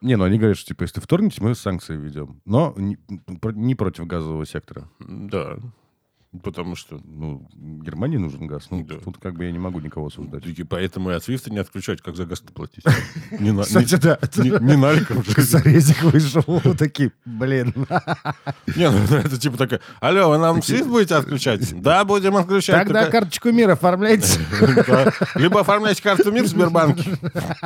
Не, ну они говорят, что типа, если вторгнете, мы санкции введем. Но не, не против газового сектора. Да. Потому что... Ну, Германии нужен газ. Ну, Да. тут как бы я не могу никого осуждать. И поэтому и от Свифта не отключать, как за газ платить. Кстати, да. не- наликом же. Зарезик вышел. Такие, блин. Не, ну это типа такая, алло, вы нам Свифт будете отключать? Да, будем отключать. Тогда карточку мира оформляйте. Либо оформляйте карту МИР в Сбербанке.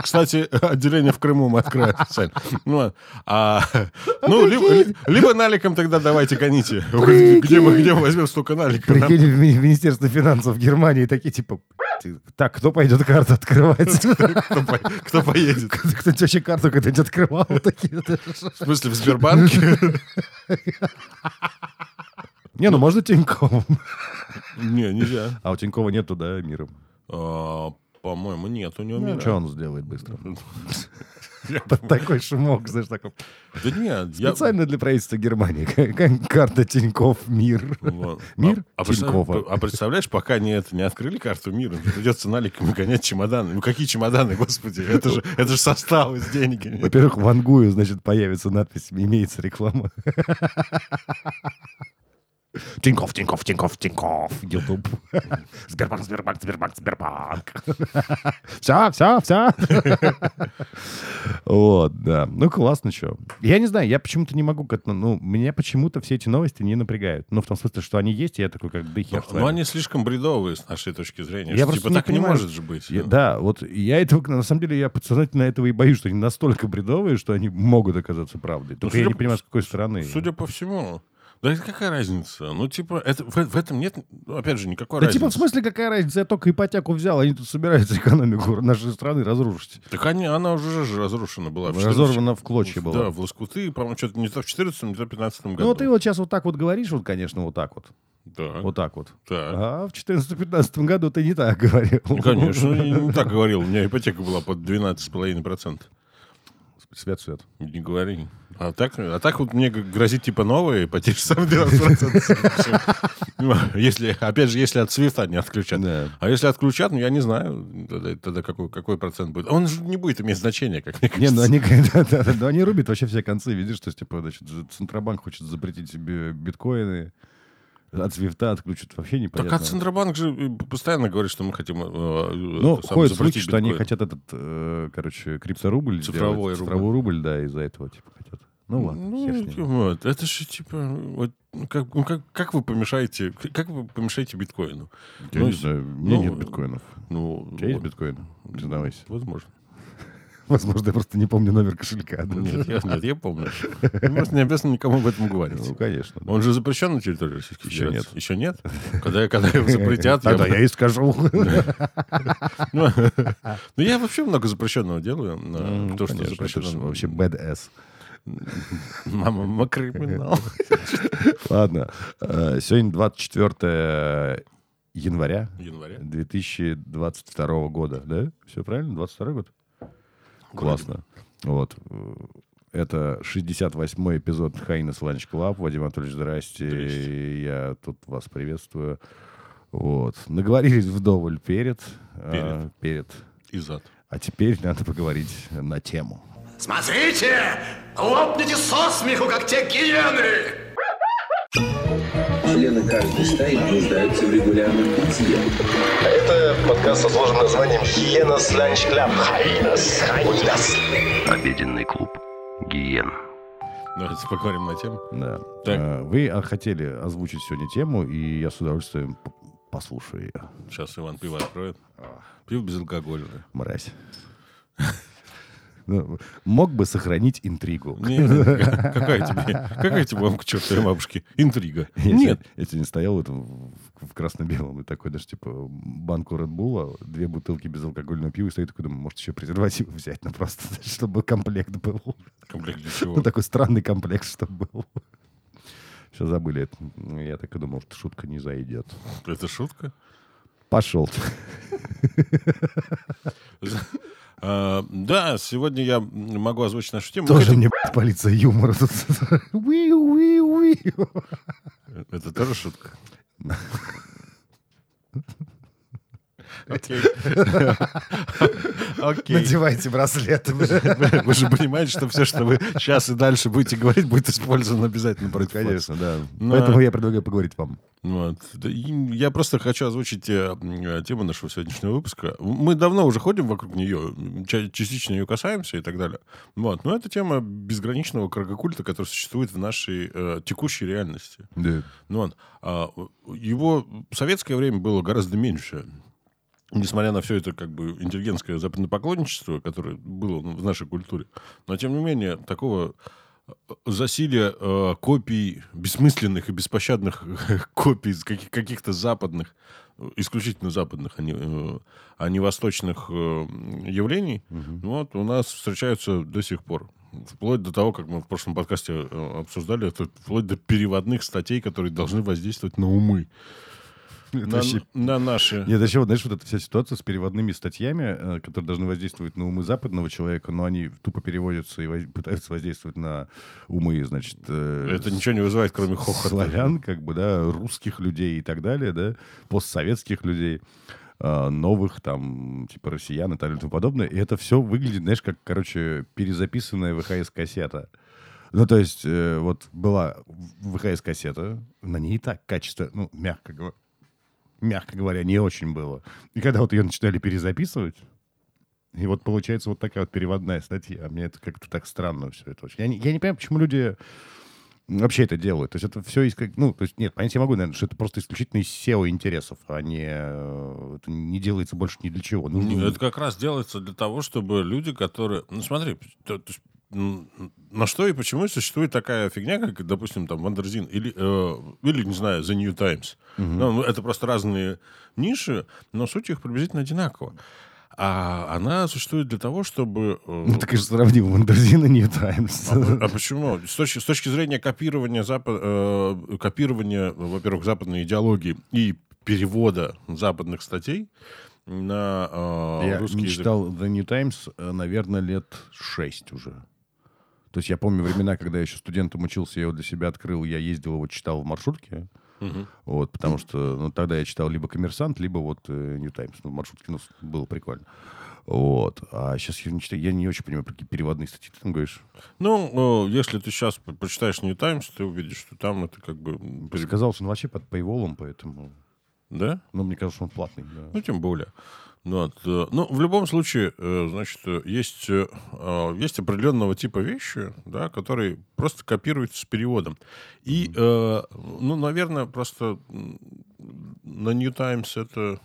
Кстати, отделение в Крыму мы откроем специально. Ну, а, ну либо, наликом тогда давайте гоните. Где мы, где мы возьмем столько Нам- Прикинь, в ми- в Министерство финансов Германии такие, типа, так, кто пойдет карту открывать? Кто, по- кто поедет? Кто-нибудь вообще карту когда-нибудь открывал? Такие. В смысле, в Сбербанке? Не, ну можно Тиньковым. Не, нельзя. А у Тинькова нету, да, миром? А, По-моему, нет у него мира. Что он сделает быстро? Я- Такой шумок, знаешь, такой. Да нет. Специально для правительства Германии. Карта Тиньков мир. Вот. Мир А, а Тинькова. а представляешь, пока не, это, не открыли карту мира, придется наликами гонять чемоданы. Ну какие чемоданы, господи? Это же, это же составы с деньгами. Во-первых, в Ангую, значит, появится надпись «Имеется реклама». Тиньков, Тиньков, Тиньков, Тиньков. Ютуб. Сбербанк, Сбербанк, Сбербанк, Сбербанк. Все, все, все. Вот, да. Ну, классно, что. Я не знаю, я почему-то не могу к этому... Ну, меня почему-то все эти новости не напрягают. Ну, в том смысле, что они есть, и я такой, как, да хер Но они слишком бредовые с нашей точки зрения. Я просто типа не так не может же быть. Я- да, вот я этого, на самом деле, я подсознательно этого и боюсь, что они настолько бредовые, что они могут оказаться правдой. Только я судя не по- понимаю, с какой стороны. Судя по всему. Да это какая разница? Ну, типа, это, в, в этом нет, ну, опять же, никакой Да разницы. типа, в смысле, какая разница? Я только ипотеку взял, они тут собираются экономику нашей страны разрушить. Так они, она уже же разрушена была. в 14 Разорвана в клочья была. Да, в лоскуты, по-моему, что-то не то в 14 не то в 15 году. Ну, вот ты вот сейчас вот так вот говоришь, вот, конечно, вот так вот. Да, Вот так вот. да. А в 14-15 году ты не так говорил. Ну, конечно, не так говорил. У меня ипотека была под 12,5%. Свет-свет. Не говори. А так, а так вот мне грозит типа новые ипотечные сам 12%. Ну, Если, опять же, если от свифта не отключат. А если отключат, ну, я не знаю, тогда, какой, какой процент будет. Он же не будет иметь значения, как мне Не, кажется. ну они, да, да, да, они рубят вообще все концы. Видишь, что типа, значит, Центробанк хочет запретить себе биткоины, от свифта отключат вообще Так непонятно. а Центробанк же э, постоянно говорит, что мы хотим... э, Ну, самое, ходит запретить слухи, что они биткоин. хотят этот, э, короче, крипторубль Цифровой сделать. рубль. Цифровой рубль, да, из-за этого, типа, хотят. Ну, ладно, Ну, хер с ним. вот, это же типа, вот, ну, как, ну, как, как вы помешаете, как вы помешаете биткоину? Я ну, не знаю, у меня ну, нет биткоинов. Ну, У тебя есть вот, биткоины? Признавайся. Возможно. Возможно, я просто не помню номер кошелька. да. Нет, я, нет, я помню. Просто не обязательно никому об этом говорить. Ну, конечно. да. Он же запрещен на территории Российской Еще Федерации? нет. Еще нет? Когда, когда его запретят, Тогда я... и скажу. Ну, ну, я вообще много запрещенного делаю. Ну, То, что запрещено. вообще badass. Мама, мы криминал. Ладно. э, Сегодня 24 января Января. 2022 года, да? Все правильно? 22 год? Классно. Вот. Это 68-й эпизод Hyenas Lunch Club. Вадим Анатольевич, здрасте. Здрасте. Я тут вас приветствую. Вот. Наговорились вдоволь перед. а, перед. И зад. А теперь надо поговорить на тему. Смотрите! Лопните со смеху, как те гиены! Члены каждой стаи нуждаются в регулярном питье. Это подкаст со сложным названием «Hyenas Lunch Club». Hyenas, hyenas. Обеденный клуб Гиен. Давайте поговорим на тему. Да. Так. А, Вы хотели озвучить сегодня тему, и я с удовольствием послушаю ее. Сейчас Иван пиво откроет. Пиво безалкогольное. Мразь. Ну, Мог бы сохранить интригу. Не, не, какая тебе, какая тебе, вам к чертовой бабушке, интрига? Я Нет. Я сегодня стоял вот в, красно-белом и такой даже, типа, банку Red Bull, две бутылки безалкогольного пива, и стою такой, думаю, может, еще презервативы взять, ну, просто, чтобы комплект был. Комплект для чего? Ну, такой странный комплект, чтобы был. Все забыли это. Ну, Я так и думал, что шутка не зайдет. Это шутка? Пошел. А, Да, сегодня я могу озвучить нашу тему. Тоже мне полиция юмора тут. Это тоже шутка? Надевайте браслеты. Вы же понимаете, что все, что вы сейчас и дальше будете говорить, будет использовано обязательно против. Конечно, да. Поэтому я предлагаю поговорить вам. Вот. Я просто хочу озвучить э, м, тему нашего сегодняшнего выпуска. Мы давно уже ходим вокруг нее, ча- частично ее касаемся и так далее. Вот. Но это тема безграничного крагокульта, который существует в нашей э, текущей реальности. Да. Ну, вот. А, его в советское время было гораздо меньше. Несмотря на все это как бы интеллигентское западнопоклонничество, которое было в нашей культуре. Но, тем не менее, такого э, засилия э, копий, бессмысленных и беспощадных копий каких- каких-то западных, э, исключительно западных, а не, э, а не восточных э, явлений, вот, у нас встречаются до сих пор. Вплоть до того, как мы в прошлом подкасте обсуждали, это вплоть до переводных статей, которые должны воздействовать на умы. На, вообще- на наши. Нет, еще вот, знаешь, вот эта вся ситуация с переводными статьями, э, которые должны воздействовать на умы западного человека, но они тупо переводятся и воз- пытаются воздействовать на умы, значит... э, Это ничего не вызывает, кроме хохота. славян, как бы, да, русских людей и так далее, да, постсоветских людей, э, новых, там, типа, россиян и так далее и тому подобное. И это все выглядит, знаешь, как, короче, перезаписанная ВХС-кассета. Ну, то есть, э, вот была ВХС-кассета, на ней и так качество, ну, мягко говоря, мягко говоря, не очень было. И когда вот ее начинали перезаписывать, и вот получается вот такая вот переводная статья. А мне это как-то так странно все это очень. Я не, я не понимаю, почему люди вообще это делают. То есть это все из как... Ну, то есть нет, понять я могу, наверное, что это просто исключительно из SEO интересов, а не... э, Это не делается больше ни для чего. Ну, Ну, Это как раз делается для того, чтобы люди, которые... Ну, смотри, то- то есть, на что и почему существует такая фигня, как, допустим, там, Wonderzine или, э, или не знаю, The New Times. Ну, ну, это просто разные ниши, но суть их приблизительно одинакова. А она существует для того, чтобы... э, Ну, ты, конечно, сравнил Wonderzine и New Times. А, а почему? С точки, с точки зрения копирования, запа- э, копирования, во-первых, западной идеологии и перевода западных статей на э, Я русский не язык. читал The New Times, э, наверное, лет шесть уже. То есть я помню времена, когда я еще студентом учился, я его для себя открыл, я ездил его, читал в маршрутке. Мгм. Вот, потому что ну, тогда я читал либо «Коммерсант», либо вот э, «Нью Таймс». Ну, в маршрутке ну, было прикольно. Вот. А сейчас я не читаю, я не очень понимаю, про какие переводные статьи ты там говоришь. Ну, э, если ты сейчас прочитаешь New Times, ты увидишь, что там это как бы... Сказал, что он вообще под paywall ом, поэтому... Да? Ну, мне кажется, он платный. да. Ну, тем более. Ну, вот, э, ну, в любом случае, э, значит, э, есть, э, есть определенного типа вещи, да, которые просто копируются с переводом. И, ну, наверное, просто на New Times это...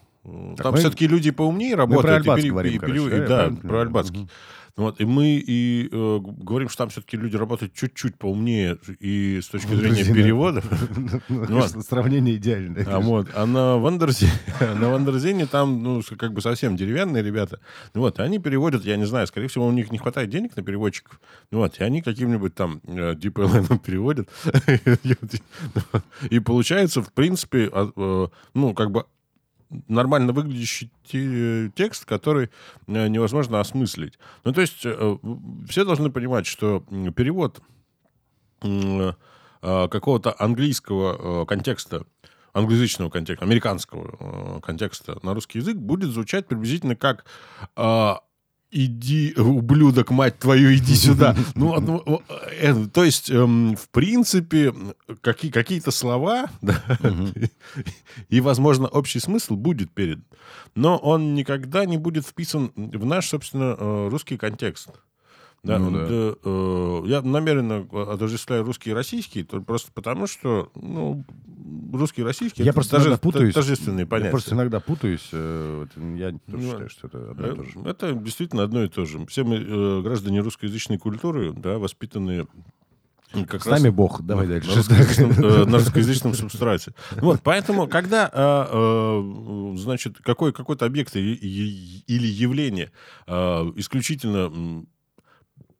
Так Там мы- все-таки люди поумнее работают. про Альбац и говорим, и короче, да, я да, про? Альбацкий. Мгм. Вот, и мы и э, говорим, что там все-таки люди работают чуть-чуть поумнее и с точки зрения Wonderzine а. перевода. Ну, Ну, ладно. Сравнение идеальное. А, вот, а на Wonderzine, там, ну, как бы совсем деревянные ребята. Ну, вот, и они переводят, я не знаю, скорее всего, у них не хватает денег на переводчиков. Ну, вот, и они каким-нибудь там э, DeepL переводят. И получается, в принципе, а, э, ну, как бы нормально выглядящий те- текст, который э, невозможно осмыслить. Ну, то есть э, все должны понимать, что перевод э, какого-то английского контекста, англоязычного контекста, американского контекста на русский язык будет звучать приблизительно как э, «Иди, ублюдок, мать твою, иди сюда». Ну, ну, э, то есть, эм, в принципе, какие- какие-то слова, да, и, возможно, общий смысл будет перед, но он никогда не будет вписан в наш, собственно, э, русский контекст. Да, Ну да. да, э, я намеренно отождествляю русский и российский, то просто потому что, ну, русский и российский Я это просто иногда путаюсь. тождественные Я понятия. просто иногда путаюсь. э, Я тоже Ну, считаю, что это одно и то же. Э, Это действительно одно и то же. Все мы э, граждане русскоязычной культуры, да, воспитанные как С нами Бог. Давай дальше. на русскоязычном, э, на русскоязычном субстрате. Вот, поэтому, когда, э, э, значит, какой, какой-то объект или, явление э, исключительно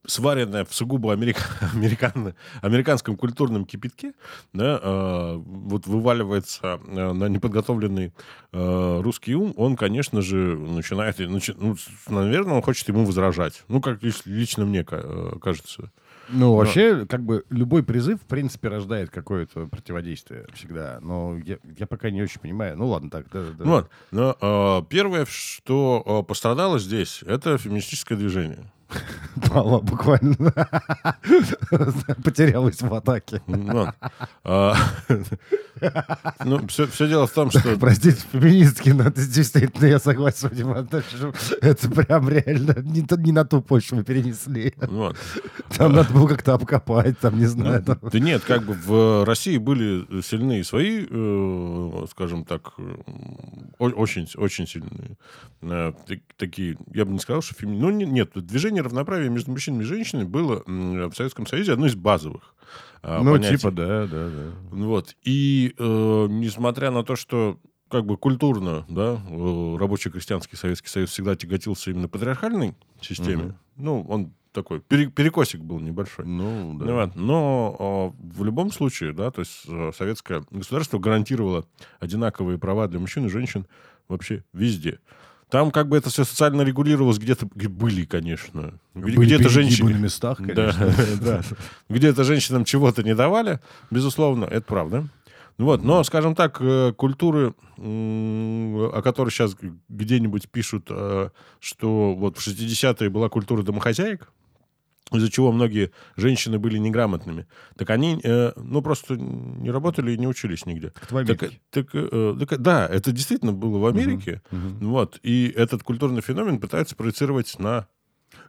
сваренная в сугубо америка- американ- американском культурном кипятке, да, э, вот вываливается э, на неподготовленный э, русский ум, он, конечно же, начинает, начи- ну, наверное, он хочет ему возражать. Ну, как лич- лично мне э, кажется. Ну, вообще, как бы любой призыв, в принципе, рождает какое-то противодействие всегда. Но я, я пока не очень понимаю. Ну, ладно, так, да, да. Ну Вот. Но э, первое, что э, пострадало здесь, это феминистическое движение. Мало буквально. Потерялась в атаке. А, Ну, все дело в том, что... Простите, феминистки, но это действительно, я согласен, это прям реально не, на ту почву перенесли. Там надо было как-то обкопать, там, не знаю. Да нет, как бы в России были сильные свои, э, скажем так, э, о- очень, очень сильные э, так- такие, я бы не сказал, что феми... Ну, не- нет, движение равноправия между мужчинами и женщинами было в Советском Союзе одно из базовых а, Ну, понятий. типа, да, да, да. Вот. И э, несмотря на то, что как бы культурно, да, э, рабочий крестьянский Советский Союз всегда тяготился именно патриархальной системе, ну, он такой, пере- перекосик был небольшой. Ну, Ну да. вот, Но э, в любом случае, да, то есть э, советское государство гарантировало одинаковые права для мужчин и женщин вообще везде. Там как бы это все социально регулировалось, где-то где были, конечно. Где-то женщины... на местах, Да, конечно. да. Где-то женщинам чего-то не давали, безусловно, это правда. Вот, но, скажем так, э, культуры, о которой сейчас где-нибудь пишут, э, что вот в 60-е была культура домохозяек, из-за чего многие женщины были неграмотными, так они, э, ну, просто не работали и не учились нигде. в Америке. Так, так, э, так, да, это действительно было в Америке. Вот, и этот культурный феномен пытаются проецировать на...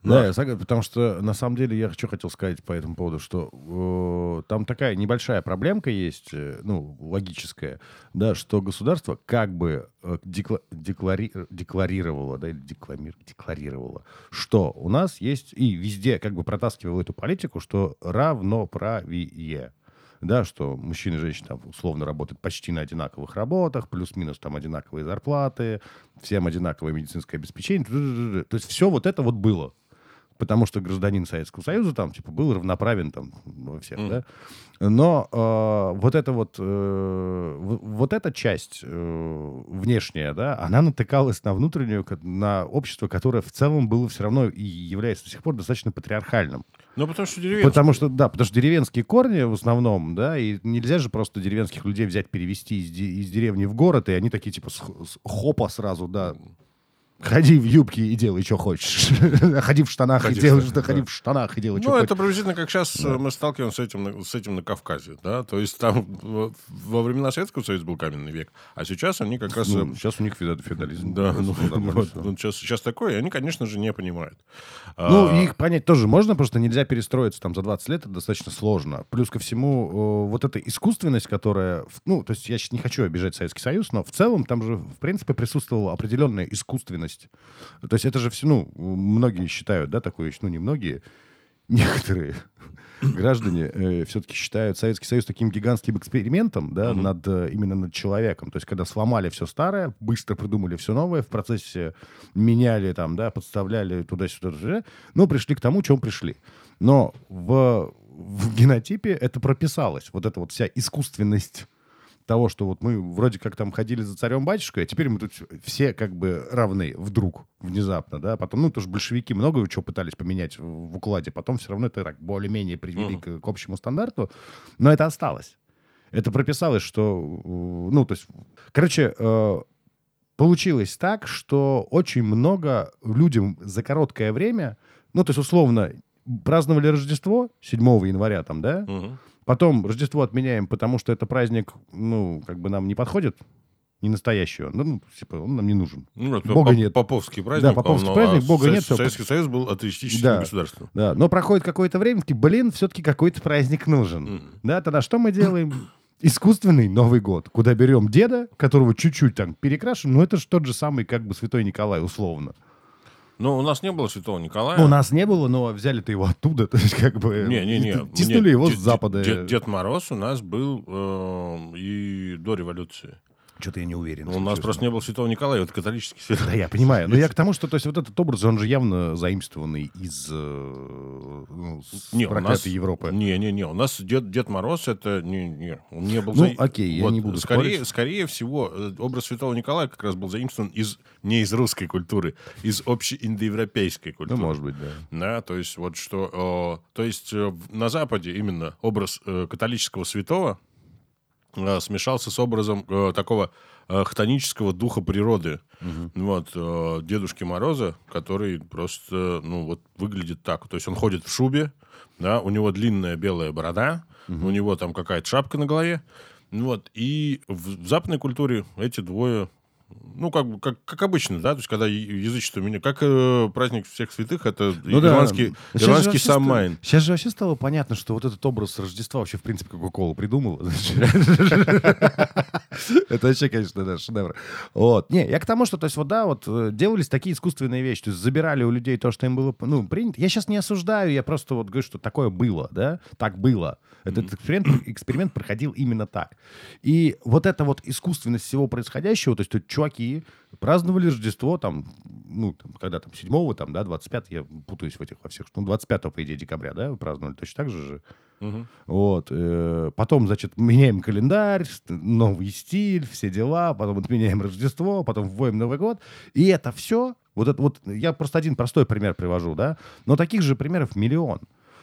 Да, я согласен, потому что на самом деле я что хотел сказать по этому поводу, что э, там такая небольшая проблемка есть, э, ну, логическая, да, что государство как бы э, декла- деклари- декларировало, да, или декламир- декларировало, что у нас есть, и везде как бы протаскивало эту политику, что равноправие. Да, что мужчины и женщины там условно работают почти на одинаковых работах, плюс-минус там одинаковые зарплаты, всем одинаковое медицинское обеспечение. То есть все вот это вот было потому что гражданин Советского Союза там типа был равноправен там во всех, да. Но э, вот эта вот э, вот эта часть э, внешняя, да, она натыкалась на внутреннюю, на общество, которое в целом было все равно и является до сих пор достаточно патриархальным. Ну, потому что деревенские. Потому что, да, потому что деревенские корни в основном, да, и нельзя же просто деревенских людей взять, перевести из, де- из деревни в город, и они такие, типа, с, с- хопа сразу, да, ходи в юбке и делай, что хочешь. Ходи в штанах Ходи и делай, что ходи да. в штанах и делай, что Ну, хочешь. это приблизительно как сейчас мы сталкиваемся с этим, на- с этим на Кавказе, да, то есть там во, времена Советского Союза был каменный век, а сейчас они как раз... Ну, э, сейчас у них феодализм. да, ну, нормально вот, вот сейчас, сейчас такое, и они, конечно же, не понимают. Ну, А, их понять тоже можно, просто нельзя перестроиться там за 20 лет, это достаточно сложно. Плюс ко всему, э, вот эта искусственность, которая... Ну, то есть я сейчас не хочу обижать Советский Союз, но в целом там же, в принципе, присутствовала определенная искусственность. То есть это же все, ну, многие считают, да, такое, ну, не многие, некоторые граждане все-таки считают Советский Союз таким гигантским экспериментом, да, над, э, именно над человеком. То есть когда сломали все старое, быстро придумали все новое, в процессе меняли там, да, подставляли туда-сюда, туда, но пришли к тому, чем пришли. Но в, в генотипе это прописалось. Вот эта вот вся искусственность того, что вот мы вроде как там ходили за царем-батюшкой, а теперь мы тут все как бы равны вдруг, внезапно, да, потом, ну, тоже большевики много чего пытались поменять в, укладе, потом все равно это так более-менее привели к, к общему стандарту, но это осталось. Это прописалось, что, э, ну, то есть, короче, э, получилось так, что очень много людям за короткое время, ну, то есть, условно, праздновали Рождество 7 января там, да, мгм. Потом Рождество отменяем, потому что это праздник, ну, как бы нам не подходит, не настоящий он. Ну, Ну, типа, он нам не нужен. Ну, это Бога поп- нет. Поповский праздник. Да, поповский он, праздник, а Бога Со- нет, всё. Советский Союз был атеистическим Да. государством. Да, но проходит какое-то время, такие, блин, все-таки какой-то праздник нужен. Мгм. Да, тогда что мы делаем? Искусственный Новый год, куда берем деда, которого чуть-чуть там перекрашиваем, ну это же тот же самый, как бы, Святой Николай, условно. Но у нас не было Святого Николая. Ну, у нас не было, но взяли-то его оттуда, то есть как бы... Не-не-не. Тиснули его с запада. Дед, Дед Мороз у нас был э, и до революции. Что-то я не уверен. Ну, У нас честно. просто не было Святого Николая, это католический святой. Да, я понимаю. Но я к тому, что то есть вот этот образ, он же явно заимствованный из э, ну, Не, проклятой нас- Европы. Не, не, не. У нас Дед, Дед Мороз это не, не, он не был. Ну, заи- окей, я не буду скорее, спорить. скорее всего, э, образ Святого Николая как раз был заимствован из не из русской культуры, из общеиндоевропейской Ну, культуры. может быть, да. Да, то есть вот что, э, то есть э, на Западе именно образ э, католического святого смешался с образом э, такого э, хтонического духа природы. Вот э, Дедушки Мороза, который просто, ну вот выглядит так, то есть он ходит в шубе, да, у него длинная белая борода, у него там какая-то шапка на голове, вот и в, в западной культуре эти двое ну, как, бы- как, как обычно, да, то есть, когда язычество меня... Как э, праздник всех святых, это Ну да. ирландский, же ирландский самайн. Сейчас же вообще стало понятно, что вот этот образ Рождества вообще, в принципе, Кока-Кола придумал. Это вообще, конечно, да, шедевр. Вот. Не, я к тому, что, то есть, вот, да, вот, э, делались такие искусственные вещи, то есть, забирали у людей то, что им было, ну, принято. Я сейчас не осуждаю, я просто вот говорю, что такое было, да, так было. Этот эксперимент, эксперимент проходил именно так. И вот эта вот искусственность всего происходящего, то есть, тут чуваки праздновали Рождество, там, ну, там, когда там, 7 там, да, 25 я путаюсь в этих во всех, ну, 25 по идее, декабря, да, праздновали точно так же же. Вот. э, Потом, значит, меняем календарь, новый стиль, все дела, потом отменяем Рождество, потом вводим Новый год. И это все, вот это вот, я просто один простой пример привожу, да, но таких же примеров миллион.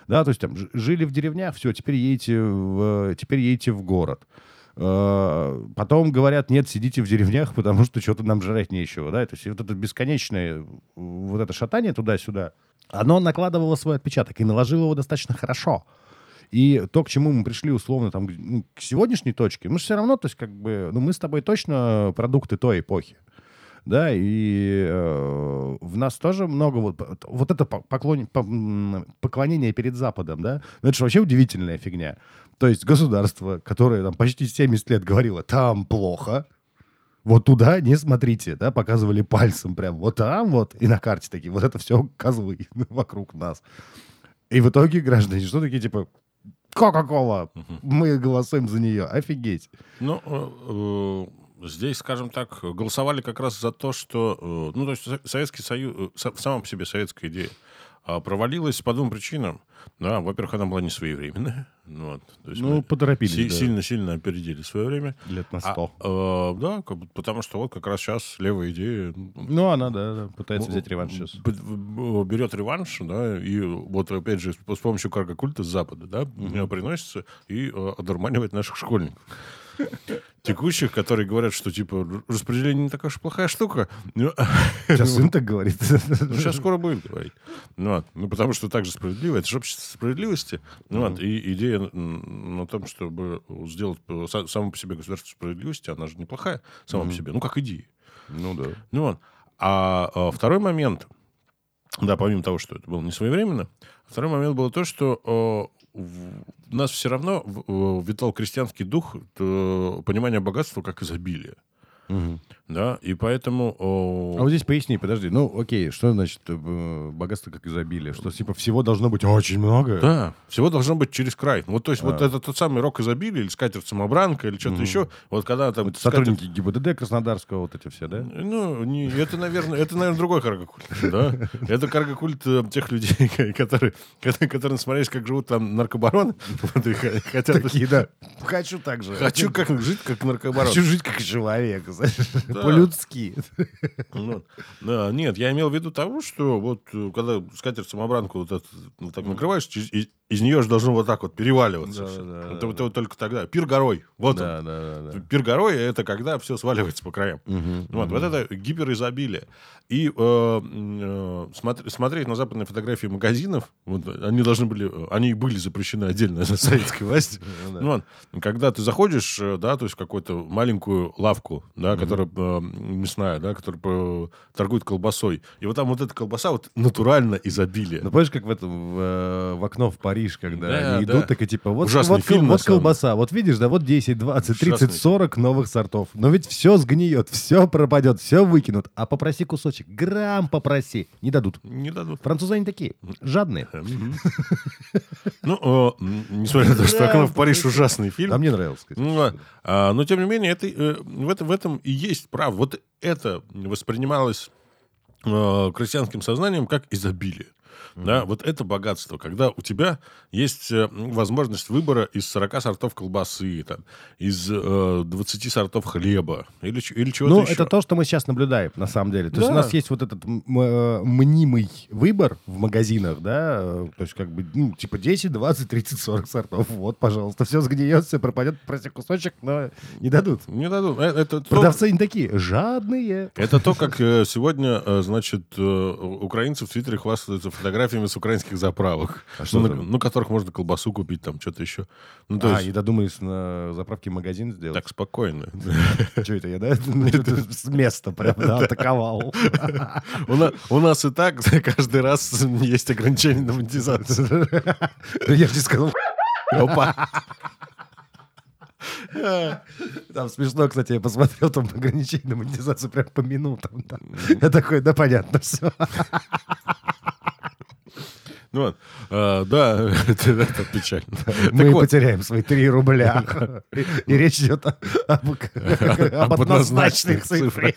Да, то есть там жили в деревнях, все, теперь едете в, теперь едете в город. Э, Потом говорят, нет, сидите в деревнях, потому что что-то нам жрать нечего, да, то есть вот это бесконечное, вот это шатание туда-сюда, оно накладывало свой отпечаток и наложило его достаточно хорошо. И то, к чему мы пришли, условно, там, к- сегодняшней точке, мы же все равно, то есть, как бы, ну, мы с тобой точно продукты той эпохи. Да, и э, в нас тоже много вот, вот это по- поклон- поклонение перед Западом, да, ну, это же вообще удивительная фигня. То есть государство, которое там почти 70 лет говорило, там плохо, вот туда не смотрите, да, показывали пальцем прям, вот там вот, и на карте такие, вот это все козлы вокруг нас. И в итоге граждане что такие, типа, Кока-кола, мы голосуем за нее, офигеть. Ну, э, э, здесь, скажем так, голосовали как раз за то, что... э, Ну, то есть Со- Советский Союз, со- сама по себе советская идея а, провалилась по двум причинам. Да, во-первых, она была не своевременная. Ну, вот, то есть Ну, поторопились, си- да. Сильно-сильно опередили свое время. Лет на А, 100. э, да, как потому что вот как раз сейчас левая идея м, Ну, она, да, да, пытается ну, взять реванш сейчас. берет реванш, да, и вот опять же с помощью карго-культа с Запада, да, э, приносится и э, одурманивает наших школьников. Текущих, которые говорят, что типа распределение не такая уж плохая штука. Ну, Сейчас сын так говорит. ну, сейчас скоро будет говорить. Ну, вот. ну, потому что так же справедливо. Это же общество справедливости. Ну, вот. И идея на том, чтобы сделать са- само по себе государство справедливости, она же неплохая сама по себе. Ну, как идея. Ну, да. Ну вот. А, а, второй момент, да, помимо того, что это было не своевременно, второй момент был то, что у нас все равно э, витал крестьянский дух, э, понимание богатства как изобилие. Да, и поэтому... А э, вот здесь поясни, подожди. Ну, окей, что значит э, богатство как изобилие? Что, типа, всего должно быть очень много? Да, всего должно быть через край. Вот, то есть, вот А. это тот самый рок изобилия, или скатерть самобранка, или что-то еще. Вот когда там... Вот скатерть- сотрудники ГИБДД Краснодарского, вот эти все, да? Ну, не, это, наверное, это, наверное, другой каргокульт, да? Это каргокульт э, тех людей, которые, которые, смотрели, как живут там наркобароны, вот, и хотят... Такие, да. Хочу так же. Хочу как жить, как наркобарон. Хочу жить как человек, знаешь, Да. по-людски. Ну, да, нет, я имел в виду того, что вот э, когда скатерть самобранку вот, это, вот так накрываешь, из, из- нее же должно вот так вот переваливаться. Да, да, это, да, вот- вот только тогда. Пир горой. Вот Да, он. да, да, да. Пир горой это когда все сваливается по краям. Вот, вот это гиперизобилие. И э, э, смотр- смотреть на западные фотографии магазинов, вот, они должны были, э, они были запрещены отдельно на советской власти. Ну, вот, когда ты заходишь, э, да, то есть в какую-то маленькую лавку, да, которая э, мясная, да, которая э, торгует колбасой, и вот там вот эта колбаса вот натурально изобилие. Ну, помнишь, как в этом в, э, в окно в Париж когда Да, они да. идут, так и типа, вот, Ужасный вот, фильм, вот колбаса, вот видишь, да, вот 10, 20, 30, Ужасный. 40 новых сортов. Но ведь все сгниет, все пропадет, все выкинут. А попроси кусочек, грамм попроси, не дадут. Не дадут. Французы они такие, жадные. Ну, о, м, несмотря на то, что «Окно в Париж» ужасный фильм. А мне. Ну. А, но, тем не менее, это, э, в, этом, в и есть право. Вот это воспринималось э, крестьянским сознанием как изобилие. Да, вот это богатство, когда у тебя есть э, возможность выбора из 40 сортов колбасы, там, из э, 20 сортов хлеба или, или чего-то Ну, еще. это то, что мы сейчас наблюдаем, на самом деле. То есть Да. у нас есть вот этот э, мнимый выбор в магазинах, да, э, то есть как бы, ну, типа 10, 20, 30, 40 сортов. Вот, пожалуйста, все сгниет, все пропадет, проси кусочек, но не дадут. Не дадут. Это, то- Продавцы не такие, жадные. Это то, как сегодня, значит, украинцы в Твиттере хвастаются фотографиями с украинских заправок. А что ну, на, ну, которых можно колбасу купить, там, что-то еще. Ну, то а, есть, не додумались на заправке магазин сделать. так спокойно. Что это я, да? С места прям, да, атаковал. У на- у нас и так каждый раз есть ограничения на монетизацию. Я же сказал. Опа. Там смешно, кстати, я посмотрел там ограничение на монетизацию прям по минутам. да. Я такой, да понятно, все. Ну, вот. А, да, это, это печально. Мы вот, потеряем свои 3 рубля. И, речь идет об, однозначных цифрах.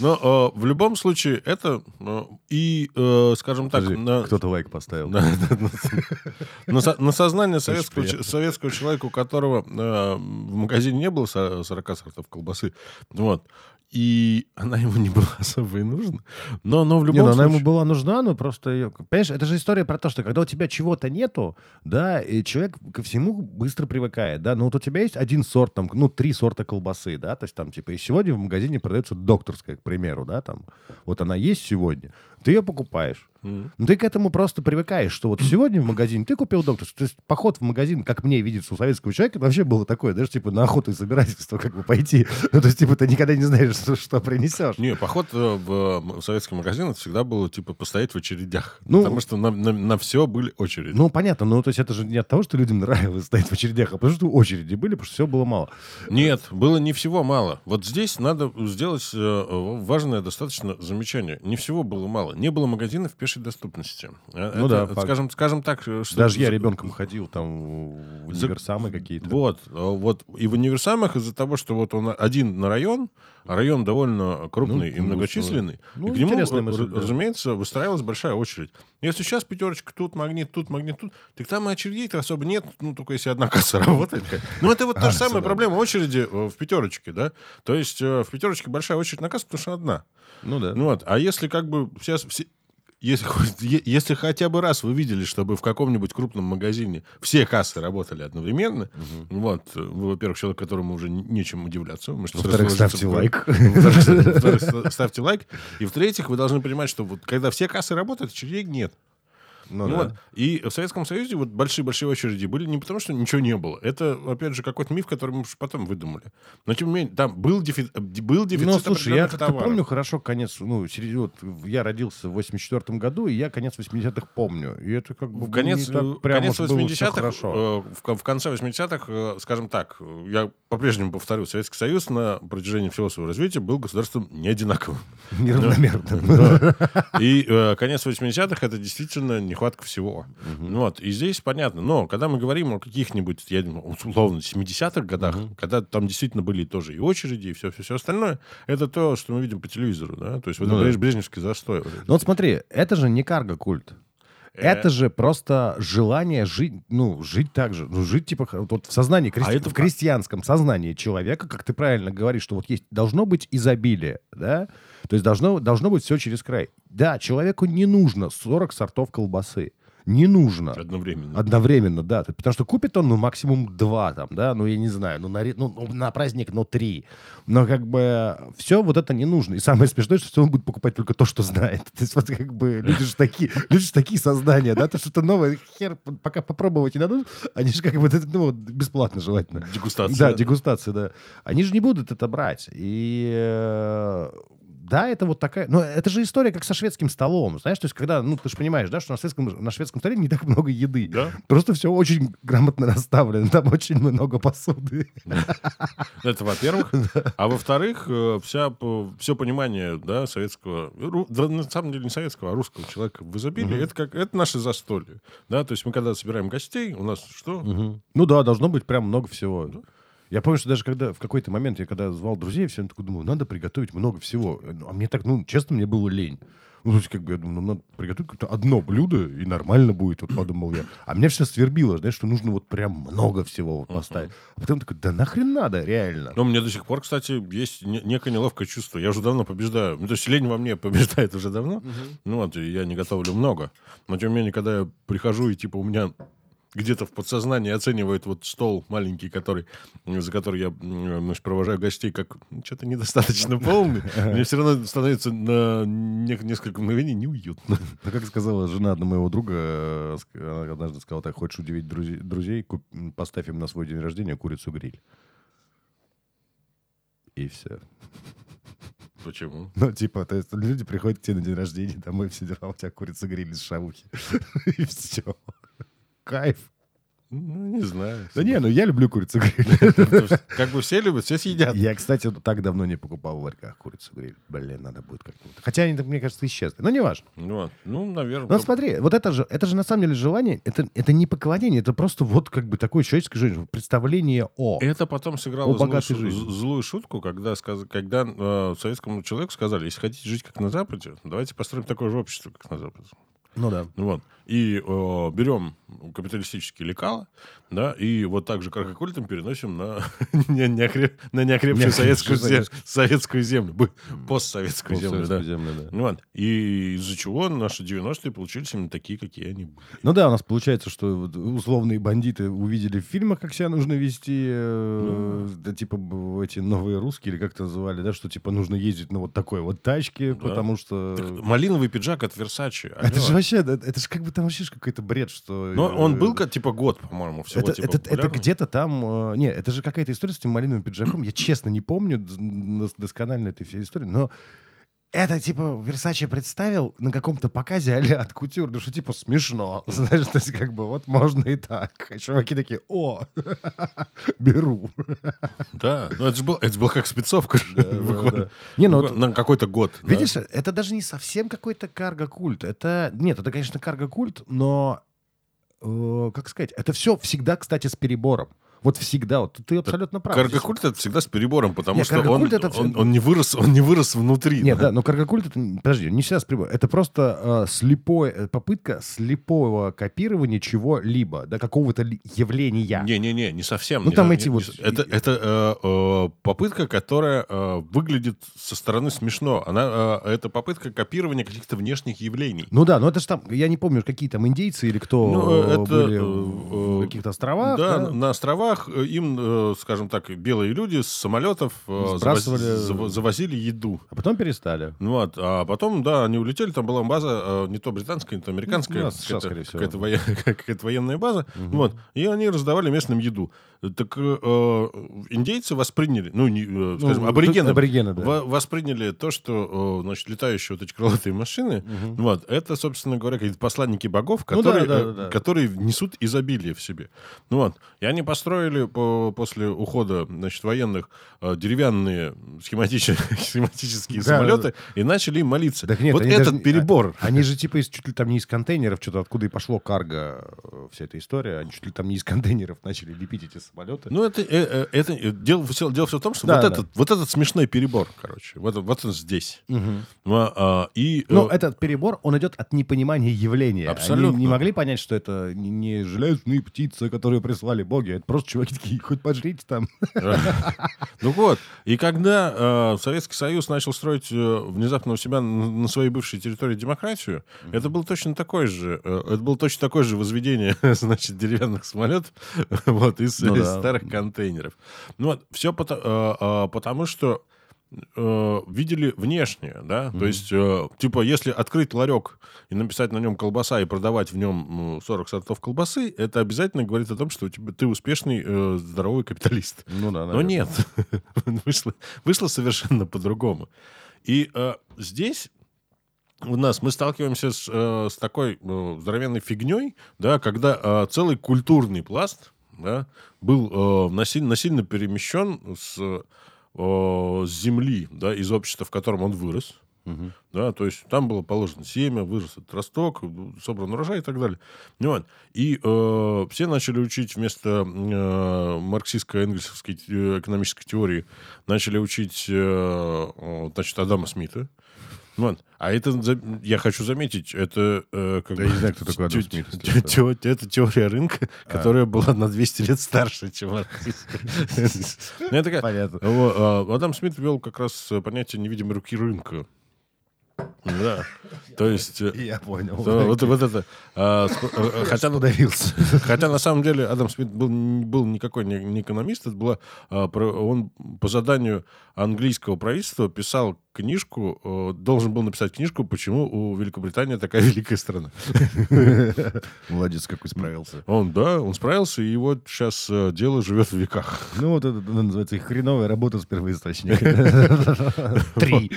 Но э, в любом случае это э, и, скажем так, на- Кто-то лайк поставил. На, со- на сознание советского, человека, у которого в магазине не было со- 40 сортов колбасы, вот, и она ему не была особо и нужна, но, но в Не, любом ну она ему случае... была нужна, но просто ее... Понимаешь, это же история про то, что когда у тебя чего-то нету, да, и человек ко всему быстро привыкает, да, ну вот у тебя есть один сорт, там, ну, три сорта колбасы, да, то есть там, типа, и сегодня в магазине продается докторская, к примеру, да, там, вот она есть сегодня, ты ее покупаешь, Ну, ты к этому просто привыкаешь, что вот сегодня в магазине ты купил доктор. То есть поход в магазин, как мне видится у советского человека, это вообще было такое, даже типа на охоту и собирательство как бы пойти. Ну, то есть, типа, ты никогда не знаешь, что, что принесешь. Не, поход э, в, в советский магазин это всегда было типа постоять в очередях. Ну, потому что на, на, все были очереди. Ну, понятно, ну, то есть это же не от того, что людям нравилось стоять в очередях, а потому что очереди были, потому что все было мало. Нет, было не всего мало. Вот здесь надо сделать э, важное достаточно замечание. Не всего было мало. Не было магазинов пешей доступности. Э, Ну это, да, факт. скажем, скажем так, что Даже я ребенком ходил там в За- универсамы какие-то. Вот, э, вот и в универсамах из-за того, что вот он один на район, а район довольно крупный Ну, и ну, многочисленный, ну, и к нему, э, мысль, да. разумеется, выстраивалась большая очередь. Если сейчас пятерочка, тут магнит, тут магнит, тут, так там и очередей-то особо нет, ну, только если одна касса работает. Ну, это вот та же самая проблема очереди в пятерочке, да? То есть в пятерочке большая очередь на кассу, потому что одна. Ну да. Ну вот, а если как бы сейчас все... Если, если хотя бы раз вы видели, чтобы в каком-нибудь крупном магазине все кассы работали одновременно, вот, э, вы, во-первых, человек, которому уже нечем удивляться. Во-вторых, ставьте лайк. Во-вторых, ставьте лайк. И в-третьих, вы должны понимать, что вот когда все кассы работают, очередей нет. Ну Ну да. вот. И в Советском Союзе вот большие-большие очереди были не потому, что ничего не было. Это, опять же, какой-то миф, который мы потом выдумали. Но, тем не менее, там был, дефи- был дефицит Ну, слушай, я как-то помню хорошо конец, ну, середину, вот я родился в 84 году, и я конец 80-х помню. И это как бы В конец, не так э, прям конец уж было всё 80-х, хорошо. э, в, в конце 80-х, э, скажем так, я по-прежнему повторю, Советский Союз на протяжении всего своего развития был государством не одинаковым. Неравномерно. И конец 80-х это действительно нехватка всего. Ну Вот, и здесь понятно. Но когда мы говорим о каких-нибудь, я думаю, условно, 70-х годах, когда там действительно были тоже и очереди, и все, все, все остальное, это то, что мы видим по телевизору, да? То есть вот Ну это да. Бреж- Брежневский застой. вот. Ну вот смотри, это же не карго-культ. Это же просто желание жить, ну, жить так же. Ну, жить, типа, вот в сознании, крести- А это в крестьянском сознании человека, как ты правильно говоришь, что вот есть, должно быть изобилие, да? То есть должно, должно быть все через край. Да, человеку не нужно 40 сортов колбасы. Не нужно. Одновременно. Одновременно, да. Потому что купит он, ну, максимум два там, да, ну, я не знаю, ну, на, ну, на праздник, ну, три. Но как бы все вот это не нужно. И самое смешное, что он будет покупать только то, что знает. То есть вот как бы люди же такие, люди же такие создания, да, то что-то новое, хер, пока попробовать не дадут, они же как бы, ну, бесплатно желательно. Дегустация. Да, дегустация, да. Они же не будут это брать. И э, да, это вот такая... Но это же история как со шведским столом, знаешь? То есть когда, ну, ты же понимаешь, да, что на шведском, на шведском столе не так много еды. Да. Просто все очень грамотно расставлено. Там очень много посуды. Это во-первых. А во-вторых, э, вся, все понимание да, советского, на самом деле не советского, а русского человека в изобилии, это, как, это наше застолье. Да? То есть мы когда собираем гостей, у нас что? Ну да, должно быть прям много всего. Я помню, что даже когда в какой-то момент я когда звал друзей, все такой думаю, надо приготовить много всего. Ну, А мне так, ну, честно, мне было лень. Ну, то есть, как бы, я думаю, ну, надо приготовить какое-то одно блюдо, и нормально будет, вот подумал я. А меня все свербило, знаешь, что нужно вот прям много всего вот поставить. А потом такой, да нахрен надо, реально. Но у меня до сих пор, кстати, есть не- некое неловкое чувство. Я уже давно побеждаю. Ну, то есть лень во мне побеждает уже давно. Ну вот, и я не готовлю много. Но тем не менее, когда я прихожу, и типа у меня где-то в подсознании оценивает вот стол маленький, который, за который я значит, провожаю гостей, как ну, что-то недостаточно полный, мне все равно становится на не- несколько мгновений неуютно. Ну, как сказала жена одного моего друга, э, она однажды сказала так, хочешь удивить друзей, друзей куп- поставь им на свой день рождения курицу-гриль. И все. Почему? Ну, типа, то есть люди приходят к тебе на день рождения, домой все дела, у тебя курица-гриль из шавухи. И все. Кайф. Ну, не знаю. Да не, ну я люблю курицу-гриль. Потому что Как бы все любят, все съедят. Я, кстати, так давно не покупал в ларьках курицу-гриль. Блин, надо будет как-нибудь. Хотя они, мне кажется, исчезли. Но не важно. Ну, ну наверное. Но смотри, вот это же, это же на самом деле желание, это, это не поклонение, это просто вот как бы такое человеческое желание, представление о. Это потом сыграло злую, жизни. злую шутку, когда, сказ- когда э, советскому человеку сказали, если хотите жить как на Западе, давайте построим такое же общество, как на Западе. Ну да. Вот. И э, берем капиталистические лекала, да, и вот так же каргокультом переносим на, не- неокре- на неокрепшую советскую, зе- советскую. землю, постсоветскую землю, да. Землю, да. Вот. И из-за чего наши 90-е получились именно такие, какие они были. Ну да, у нас получается, что условные бандиты увидели в фильмах, как себя нужно вести, э, да, типа эти новые русские, или как это называли, да, что типа нужно ездить на вот такой вот тачке, потому что... Малиновый пиджак от Версачи. Это же вообще, это же как бы там вообще какой-то бред, что... Но э, он был как типа год, по-моему, всего Это, типа это, это где-то там... э, не, это же какая-то история с этим малиновым пиджаком. Я честно не помню досконально этой всей истории, но это, типа, Версачи представил на каком-то показе а от кутюр, ну что, типа, смешно. Знаешь, то есть, как бы, вот можно и так. А чуваки такие, о, беру. Да, ну это же был, это же было как спецовка. выходит. Не, ну на какой-то год. да. Видишь, это даже не совсем какой-то карго-культ. Это, нет, это, конечно, карго-культ, но, э, как сказать, это все всегда, кстати, с перебором. Вот всегда, вот ты абсолютно прав. Каргокульт это всегда с перебором, потому Нет, что он, это он, он не вырос, он не вырос внутри. Нет, да, но каргокульт это, подожди, не всегда с прибором. Это просто э, слепое, э, попытка слепого копирования чего-либо, да, какого-то явления. Не-не-не, не совсем. Ну, Не- там не- эти не- вот- Это, это э, э, попытка, которая э, выглядит со стороны смешно. Она, э, это попытка копирования каких-то внешних явлений. Ну да, но это же там, я не помню, какие там индейцы или кто Ну, э, это, были э, в э, каких-то островах. Да, да? на островах э, им, э, скажем так, белые люди с самолетов э, Сбрасывали- заво- завозили еду. А потом перестали. Ну вот, а потом, да, они улетели, там была база, не то британская, не то американская, Ну, какая-то, какая-то воен- какая-то военная база, вот, и они раздавали местным еду. Так э, э, индейцы восприняли, ну, не, э, скажем, Ну, аборигены, аборигены, да. во- восприняли то, что, э, значит, летающие вот эти крылатые машины, вот, это, собственно говоря, какие-то посланники богов, Ну да, которые, да, э, да, да. которые несут изобилие в себе. Ну вот, и они построили по- после ухода, значит, военных э, деревянные схематичи- схематические Да, самолеты и начали им молиться. Так нет, вот этот даже не- перебор. а- Они же типа из, чуть ли там не из контейнеров, что-то откуда и пошло карго, э, вся эта история. Они чуть ли там не из контейнеров начали лепить эти самолеты. Ну, это, э, э, это э, дело, все, дело все в том, что Да, вот, да. этот, вот этот смешной перебор, короче, вот, он- вот он здесь. Ну, а, и, э, Но этот перебор, он идет от непонимания явления. Абсолютно. Они не могли понять, что это не, железные птицы, которые прислали боги. Это просто чуваки такие, хоть пожрите там. Ну вот, и когда э, Советский Союз начал строить э, внезапно у себя на, своей бывшей территории демократию, это было точно такое же, э, это было точно такое же возведение, значит, деревянных самолетов вот, из, Ну из да. старых контейнеров. Ну вот, все потому, что э, видели внешнее, да, то есть, э, типа, если открыть ларек и написать на нем колбаса и продавать в нем ну, 40 сортов колбасы, это обязательно говорит о том, что у тебя, ты успешный, э, здоровый капиталист. Ну да, Но нет, вышло, вышло совершенно по-другому. И э, здесь у нас мы сталкиваемся с, э, с такой э, здоровенной фигней, да, когда э, целый культурный пласт да, был э, насильно, насильно перемещен с, э, с земли, да, из общества, в котором он вырос. Да, то есть там было положено семя, вырос этот росток, собран урожай и так далее. Ну Вот. И э, все начали учить вместо э, марксистско-энгельсовской э, экономической теории, начали учить, э, э, значит, Адама Смита. Вот. А это, я хочу заметить, это... э, как Да я не знаю, кто такой Адам Смит, Это теория рынка, которая была на 200 лет старше, чем. Ну, Понятно. а, Адам Смит ввел как раз э, понятие невидимой руки рынка. Да. То есть... э, Я понял. да, вот, вот это. а, э, э, хотя, Удавился. хотя на самом деле Адам Смит был, был никакой не, не экономист, это была, а, про- он по заданию английского правительства писал книжку, э, должен был написать книжку, почему у Великобритании такая великая страна. Молодец, какой справился. Он, да, он справился, и вот сейчас дело живет в веках. Ну, вот это называется хреновая работа с первоисточника. Три.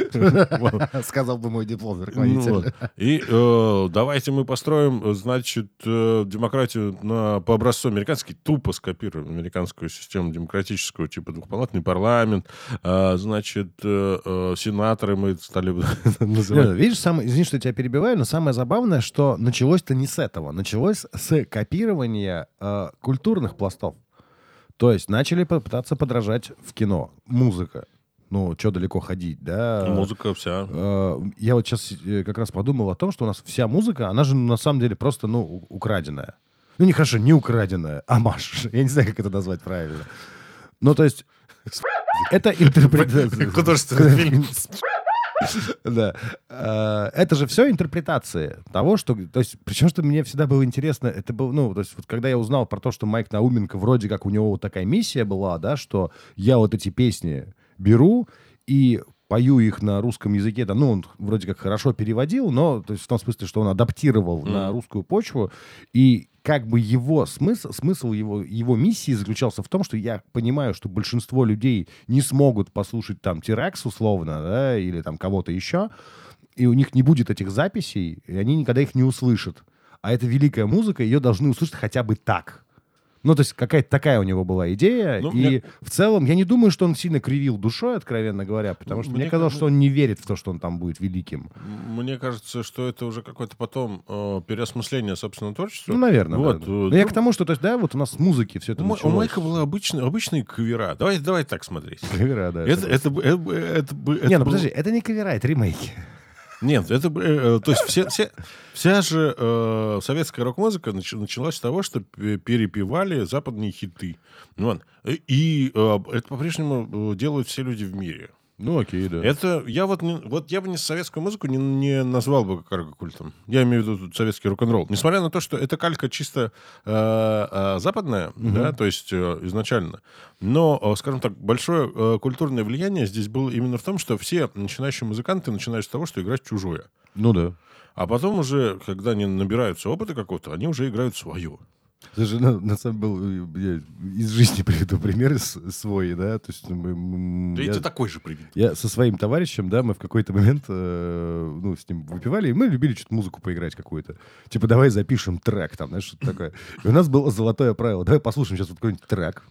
Сказал бы мой диплом Ну руководитель. вот. И э, давайте мы построим, э, значит, э, демократию на, по образцу американский, тупо скопируем американскую систему демократическую, типа двухпалатный парламент, а, значит, э, э, сенаторы мы стали называть. Видишь, самое, извини, что я тебя перебиваю, но самое забавное, что началось-то не с этого. Началось с копирования э, культурных пластов. То есть начали пытаться подражать в кино. Музыка. Ну, что далеко ходить, да? Музыка вся. Э, Я вот сейчас как раз подумал о том, что у нас вся музыка, она же на самом деле просто, ну, украденная. Ну, не хорошо, не украденная, а маш. Я не знаю, как это назвать правильно. Ну, то есть, это интерпретация. Художественный фильм. Да. Э, Это же все интерпретации того, что... То есть, причем, что мне всегда было интересно, это был, ну, то есть, вот когда я узнал про то, что Майк Науменко вроде как у него вот такая миссия была, да, что я вот эти песни беру и пою их на русском языке, да, ну, он вроде как хорошо переводил, но, то есть, в том смысле, что он адаптировал на русскую почву, и как бы его смысл, смысл его, его миссии заключался в том, что я понимаю, что большинство людей не смогут послушать там Тирекс условно, да, или там кого-то еще, и у них не будет этих записей, и они никогда их не услышат. А это великая музыка, ее должны услышать хотя бы так. Ну, то есть какая-то такая у него была идея. Ну, и мне- в целом я не думаю, что он сильно кривил душой, откровенно говоря, потому что Мне мне казалось, кажется- что он не верит в то, что он там будет великим. Мне кажется, что это уже какое-то потом э, переосмысление собственного творчества. Ну, наверное. Вот. да. э, Но я ну, к тому, что, то есть, да, вот у нас с музыки все это у Ма- у началось. Майка была обычная, обычные кавера. Давай, давай так смотреть. Кавера, да. Это, это, это, это, это Не, ну было- подожди, это не кавера, это ремейки. Нет, это э, э, то есть все, все- вся же э, советская рок-музыка нач- началась с того, что пе- перепевали западные хиты. Ну. И- И э, это по-прежнему э, делают все люди в мире. Ну, окей, да. Это я вот не- вот я бы не советскую музыку не, не назвал бы карго-культом. Я имею в виду тут советский рок-н-ролл. Несмотря на то, что эта калька чисто э, э, западная, да, то есть э, изначально. Но, э, скажем так, большое э, культурное влияние здесь было именно в том, что все начинающие музыканты начинают с того, что играть чужое. Ну да. А потом уже, когда они набираются опыта какого-то, они уже играют свое. Слушай, ну, на самом деле, я из жизни приведу пример свой, да, то есть мы- Да я- и ты такой же привет. Я со своим товарищем, да, мы в какой-то момент, э, ну, с ним выпивали, и мы любили что-то музыку поиграть какую-то. Типа, давай запишем трек, там, знаешь, что-то такое. И у нас было золотое правило. Давай послушаем сейчас вот какой-нибудь трек.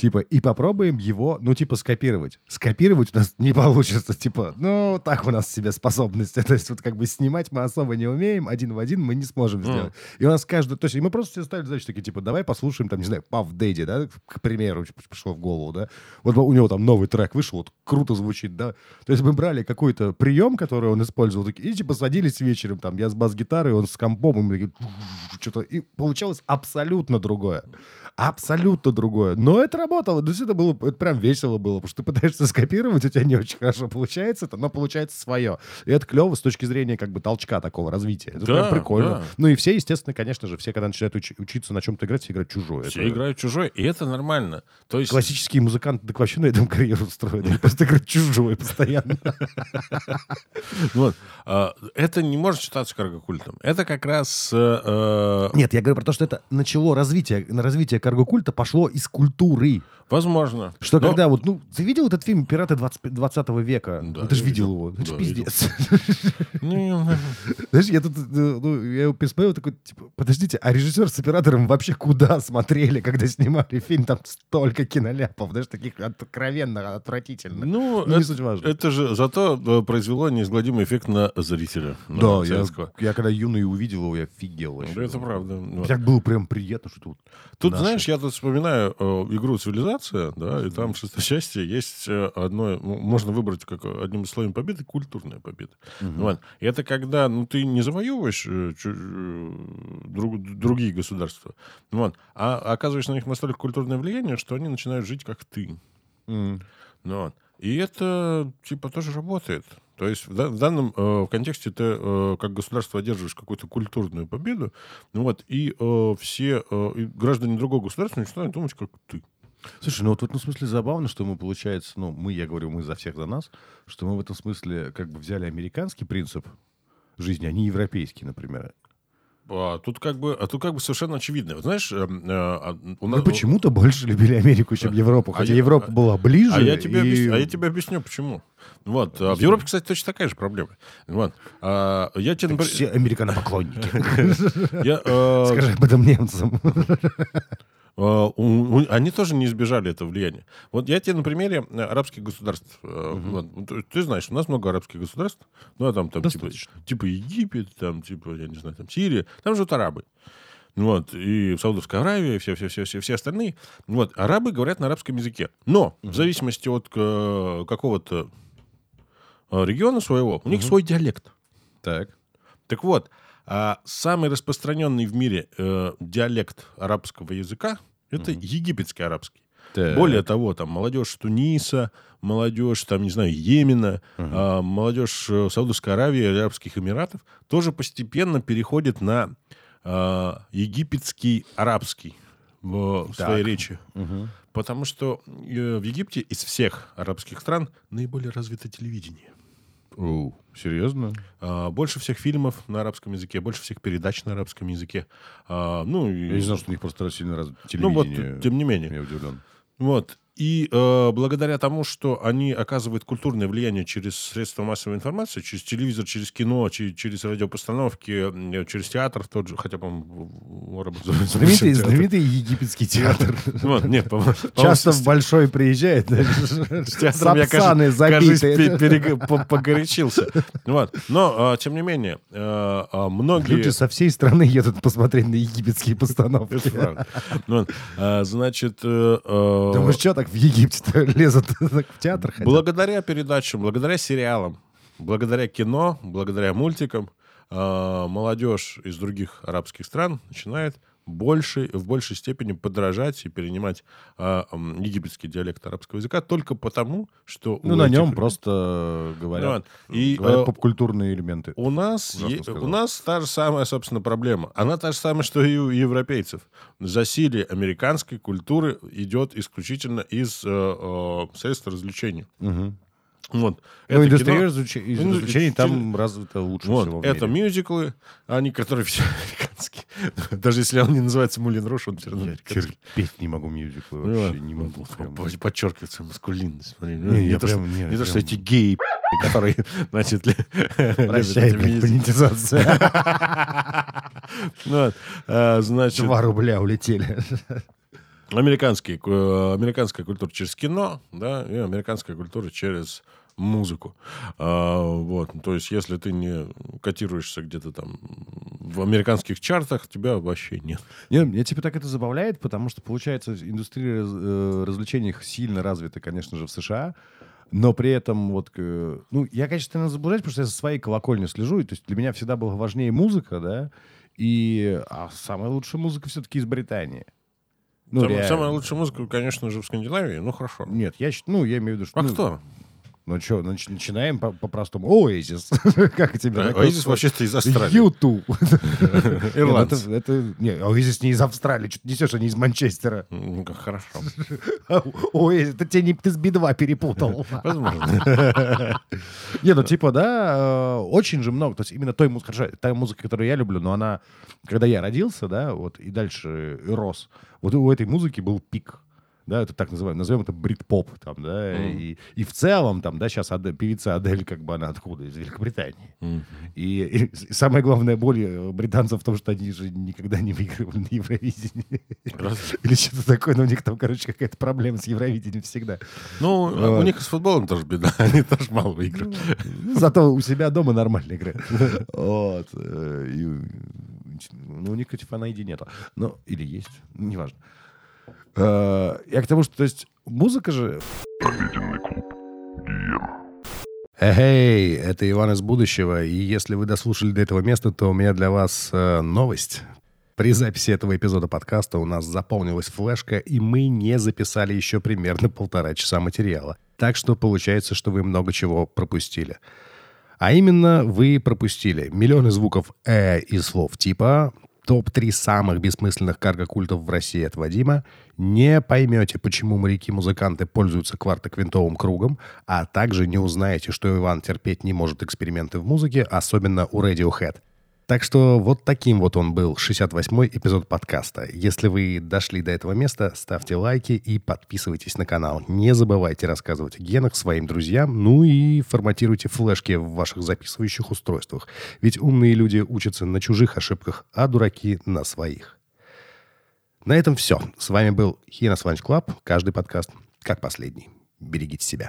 Типа, и попробуем его, ну, типа, скопировать. Скопировать у нас не получится, типа, ну, так у нас в себе способности. То есть, вот как бы снимать мы особо не умеем, один в один мы не сможем сделать. И у нас каждый, то есть, и мы просто себе ставили задачу такие, типа, давай послушаем, там, не знаю, Пав Дэдди, да, к примеру, пришло в голову, да. Вот у него там новый трек вышел, вот круто звучит, да. То есть мы брали какой-то прием, который он использовал, и типа садились вечером, там, я с бас-гитарой, он с компом, и мы такие, что-то, и получалось абсолютно другое. Абсолютно другое. Но это работало. То есть это было, это прям весело было, потому что ты пытаешься скопировать, у тебя не очень хорошо получается, это, но получается свое. И это клево с точки зрения как бы толчка такого развития. Это Да, прям прикольно. да. Ну и все, естественно, конечно же, все, когда начинают уч- учиться на чем-то играть, все играют чужое. Все Это- играют чужое, и это нормально. То есть Классические музыканты так вообще на этом карьеру устроены. Они просто играют чужое постоянно. вот, а, это не может считаться карго-культом. Это как раз... э, э, Нет, я говорю про то, что это начало развитие, развитие карго-культа пошло из культуры. Возможно. Что Но- когда вот, ну, ты видел этот фильм «Пираты 20, 20 века»? Да, Ну, ты же видел видел. его. Это Да, пиздец. Не, Знаешь, я тут, э, ну, я его пересмотрел, такой, типа, подождите, а режиссер с оператором вообще куда смотрели, когда снимали фильм? Там столько киноляпов, знаешь, таких откровенно отвратительных. Ну, Ну, это, это же зато э, произвело неизгладимый эффект на зрителя. на Да, я, когда юный увидел его, я офигел. Да, это правда. Так было прям приятно, что тут Тут, знаешь, я тут вспоминаю э, игру «Цивилизация», да, и там в шестой части есть э, одно, ну, можно выбрать как одним из условий победы культурная победа. Вот. И это когда, ну, ты не завоевываешь э, э, друг- другие государства, вот, а оказываешь на них настолько культурное влияние, что они начинают жить как ты. Ну, вот. И это, типа, тоже работает. То есть в, да- в данном э, контексте ты э, как государство одерживаешь какую-то культурную победу, ну вот, и э, все э, и граждане другого государства начинают думать, как ты. Слушай, ну вот в этом смысле забавно, что мы, получается, ну, мы, я говорю, мы за всех за нас, что мы в этом смысле как бы взяли американский принцип жизни, а не европейский, например. А тут как бы, а тут как бы совершенно очевидно. Вот знаешь, э, э, а, у нас- Мы почему-то больше любили Америку, чем Европу, А хотя я- Европа а- была ближе. А я, тебе и- объясню, а я тебе объясню, почему. Вот. а в Европе, кстати, точно такая же проблема. Вот. А, я тебе, например, Все американопоклонники. э, Скажи об этом немцам. А, Они тоже не избежали этого влияния. Вот я тебе на примере э, арабских государств. э, вот, ну, ты- знаешь, у нас много арабских государств. Ну, а там, там типа, Достаточно. типа Египет, там, типа, я не знаю, там Сирия. Там живут арабы. Вот, и Саудовская Аравия, и все, все, все, все, все остальные. Вот, арабы говорят на арабском языке. Но в зависимости от э, какого-то э, региона своего, у них свой диалект. Так. Так вот, а самый распространенный в мире э, диалект арабского языка это египетский арабский. Так. Более того, там молодежь Туниса, молодежь, там, не знаю, Йемена, а, молодежь э, Саудовской Аравии, Арабских Эмиратов тоже постепенно переходит на а, египетский арабский в Так. своей речи. Потому что э, в Египте из всех арабских стран наиболее развито телевидение. Оу, серьезно? А, Больше всех фильмов на арабском языке, больше всех передач на арабском языке. А, Ну, и- Я не знал, что у них просто сильно раз ну вот, телевидение. тем не менее. Я удивлен. Вот. И э, благодаря тому, что они оказывают культурное влияние через средства массовой информации, через телевизор, через кино, через, через радиопостановки, э, через театр тот же, хотя, по-моему, Знаменитый, знаменитый египетский театр. Вот, нет, по- Часто в большой приезжает, сапсаны забитые. по- погорячился. Вот. Но, э, тем не менее, э, многие... Люди со всей страны едут посмотреть на египетские постановки. Значит, Думаешь, что так в Египте лезут в театр хотят? Благодаря передачам, благодаря сериалам, благодаря кино, благодаря мультикам, э, молодежь из других арабских стран начинает больше, в большей степени подражать и перенимать э, м, египетский диалект арабского языка только потому, что... Ну, на этих нем просто говорят, Вот. И, говорят э, попкультурные элементы. у нас, е- у нас та же самая, собственно, проблема. Она та же самая, что и у европейцев. Засилие американской культуры идет исключительно из э, э, средств развлечения. Мгм. Вот. Ну, индустрия кино- развлеч- из Ну, развлечений там развита лучше Вот, всего это мире. мюзиклы, они, которые все американские. Даже если он не называется Мулин Руш, он все равно Я терпеть не могу мюзиклы, Ну, вообще не могу. прям. по- Подчеркивается маскулинность. Смотри, ну, Не, не я то, прям- что- не, не то, что эти геи, которые, значит, Прощай, монетизация. Вот, а, Значит, Два рубля улетели. американские, американская культура через кино, да, и американская культура через музыку. А, вот, то есть, если ты не котируешься где-то там в американских чартах, тебя вообще нет. Не, меня типа так это забавляет, потому что, получается, индустрия э, развлечений сильно развита, конечно же, в США, но при этом вот... э, Ну, я, конечно, наверное, заблуждаюсь, потому что я за своей колокольней слежу, и то есть для меня всегда была важнее музыка, да, и... А самая лучшая музыка все-таки из Британии. Ну, Самая, реально. самая лучшая музыка, конечно же, в Скандинавии, ну хорошо. Нет, я, ну, я имею в виду, что... А ну, кто? Ну что, начинаем по- по-простому. Оазис. Как тебе? Оазис вообще-то из Австралии. Юту. Ирландцы. Нет, это- Не, Оазис не из Австралии. Что ты несешь, они из Манчестера. Ну, как хорошо. Ой, это тебе не ты с Би-2 перепутал. Возможно. Не, ну типа, да, э, очень же много. То есть именно той музыки, хорошо, та музыка, которую я люблю, но она, когда я родился, да, вот, и дальше рос, вот у этой музыки был пик. Да, это так называем, назовем это брит-поп, там, да, и, и в целом, там, да, сейчас Адель, певица Адель, как бы она откуда? Из Великобритании. И, и самая главная боль э, британцев в том, что они же никогда не выигрывали на Евровидении. Или что-то такое, но у них там, короче, какая-то проблема с Евровидением всегда. Ну, у них с футболом тоже беда. Они тоже мало выиграют. Зато у себя дома нормально играют. Вот. э, и, Ну, у них, кстати, фанайди нету. Ну, или есть, неважно. Э, Я к тому, что, то есть, музыка же... Эй, это Иван из будущего, и если вы дослушали до этого места, то у меня для вас э, новость. При записи этого эпизода подкаста у нас заполнилась флешка, и мы не записали еще примерно полтора часа материала. Так что получается, что вы много чего пропустили. А именно, вы пропустили миллионы звуков «э» и слов типа топ-3 самых бессмысленных карго-культов в России от Вадима, не поймете, почему моряки-музыканты пользуются квартоквинтовым кругом, а также не узнаете, что Иван терпеть не может эксперименты в музыке, особенно у Radiohead. Так что вот таким вот он был, 68-й эпизод подкаста. Если вы дошли до этого места, ставьте лайки и подписывайтесь на канал. Не забывайте рассказывать о гиенах своим друзьям, ну и форматируйте флешки в ваших записывающих устройствах. Ведь умные люди учатся на чужих ошибках, а дураки на своих. На этом все. С вами был Hyenas Lunch Club. Каждый подкаст как последний. Берегите себя.